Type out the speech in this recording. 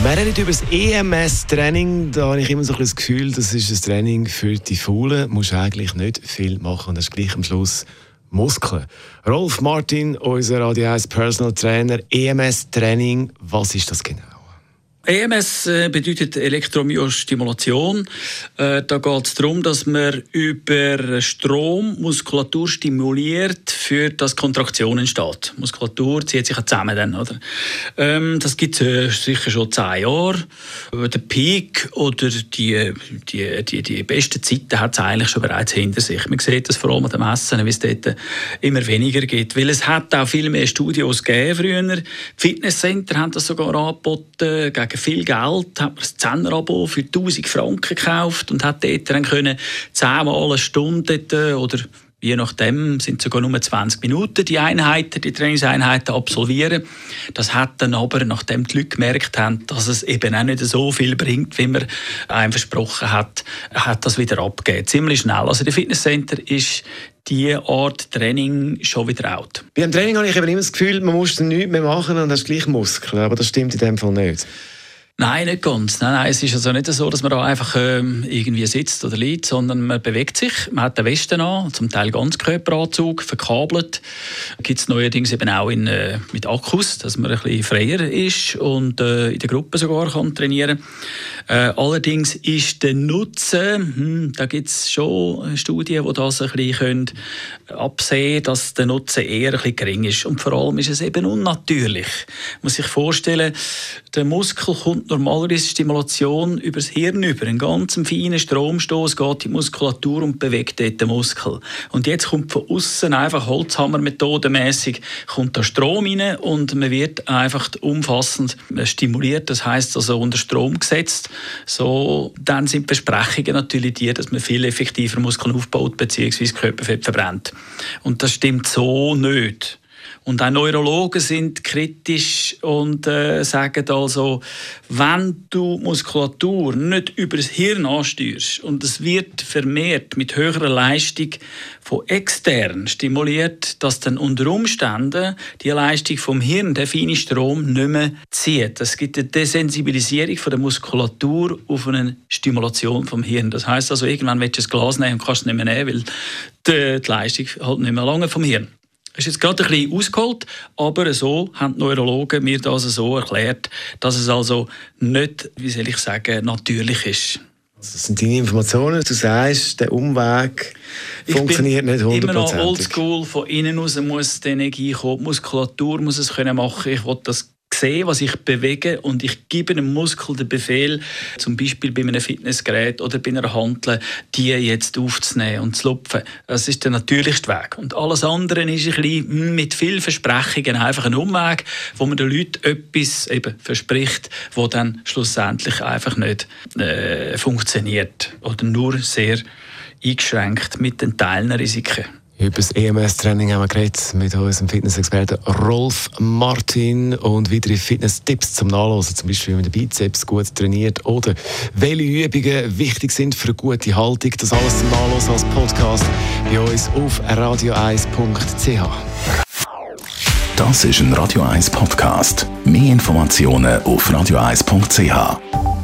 Wir reden über das EMS-Training. Da habe ich immer so ein das Gefühl, das ist ein Training für die Faulen. Du musst eigentlich nicht viel machen. Das ist gleich am Schluss Muskeln. Rolf Martin, unser ADS Personal Trainer. EMS-Training, was ist das genau? EMS äh, bedeutet Elektromyostimulation. Äh, da geht es darum, dass man über Strom Muskulatur stimuliert, für das Kontraktion entsteht. Muskulatur zieht sich zusammen dann, oder? Ähm, das gibt es äh, sicher schon zehn Jahre. Der Peak oder die, die, die, die besten Zeiten hat es eigentlich schon bereits hinter sich. Man sieht das vor allem an dem Messen, wie es dort immer weniger geht. Weil es hat auch viel mehr Studios gegeben früher. Die Fitnesscenter haben das sogar angeboten, gegen viel Geld, hat man ein Zehnerabo für 1000 Franken gekauft und hat dort dann können zehnmal eine Stunde oder je nachdem sind sogar nur 20 Minuten die Einheiten, die Trainingseinheiten absolvieren. Das hat dann aber, nachdem die Leute gemerkt haben, dass es eben auch nicht so viel bringt, wie man einem versprochen hat, hat das wieder abgegeben. Ziemlich schnell. Also der Fitnesscenter ist die Art Training schon wieder out. Bei dem Training habe ich immer das Gefühl, man muss nichts mehr machen und hast gleich Muskeln, aber das stimmt in dem Fall nicht. Nein, nicht ganz. Nein, nein, es ist also nicht so, dass man da einfach ähm, irgendwie sitzt oder liegt, sondern man bewegt sich. Man hat den Westen an, zum Teil Ganzkörperanzug, verkabelt. Gibt es neuerdings eben auch in, äh, mit Akkus, dass man ein bisschen freier ist und äh, in der Gruppe sogar kann trainieren äh, Allerdings ist der Nutzen, hm, da gibt es schon Studien, die das ein bisschen können absehen können, dass der Nutzen eher ein bisschen gering ist. Und vor allem ist es eben unnatürlich. Man muss sich vorstellen, der Muskel kommt normalerweise Stimulation über das Hirn über. Ein ganz feiner Stromstoß geht in die Muskulatur und bewegt dort den Muskel. Und jetzt kommt von außen einfach Holzhammer-methodenmäßig kommt da Strom rein und man wird einfach umfassend stimuliert. Das heißt also unter Strom gesetzt. So, dann sind die Versprechungen natürlich die, dass man viel effektiver Muskeln aufbaut bzw. Körperfett verbrennt. Und das stimmt so nicht. Und auch Neurologen sind kritisch und äh, sagen also, wenn du Muskulatur nicht über das Hirn ansteuerst und es wird vermehrt mit höherer Leistung von extern stimuliert, dass dann unter Umständen die Leistung vom Hirn, der feine Strom, nicht mehr zieht. Es gibt eine Desensibilisierung von der Muskulatur auf eine Stimulation vom Hirn. Das heißt also, irgendwann willst du ein Glas nehmen und kannst es nicht mehr nehmen, weil die, die Leistung halt nicht mehr lange vom Hirn ist jetzt gerade ein bisschen ausgeholt, aber so haben die Neurologen mir das so erklärt, dass es also nicht, wie soll ich sagen, natürlich ist. Also das sind deine Informationen. Du sagst, der Umweg funktioniert nicht hundertprozentig. Immer noch oldschool. Von innen aus muss die Energie kommen. Die Muskulatur muss es können machen. Ich will das sehe, was ich bewege und ich gebe einem Muskel den Befehl, zum Beispiel bei einem Fitnessgerät oder bei einer Handel, die jetzt aufzunehmen und zu lupfen. Das ist der natürlichste Weg. Und alles andere ist ein bisschen hm, mit viel Versprechungen einfach ein Umweg, wo man den Leuten etwas eben verspricht, wo dann schlussendlich einfach nicht äh, funktioniert oder nur sehr eingeschränkt mit den Teilnehmerrisiken. Über das EMS-Training haben wir geredet mit unserem Fitnessexperten Rolf Martin und weitere Fitness-Tipps zum Nachlesen, zum Beispiel, wie man den Bizeps gut trainiert oder welche Übungen wichtig sind für eine gute Haltung. Das alles zum Nachlesen als Podcast bei uns auf radio1.ch. Das ist ein Radio 1 Podcast. Mehr Informationen auf radio1.ch.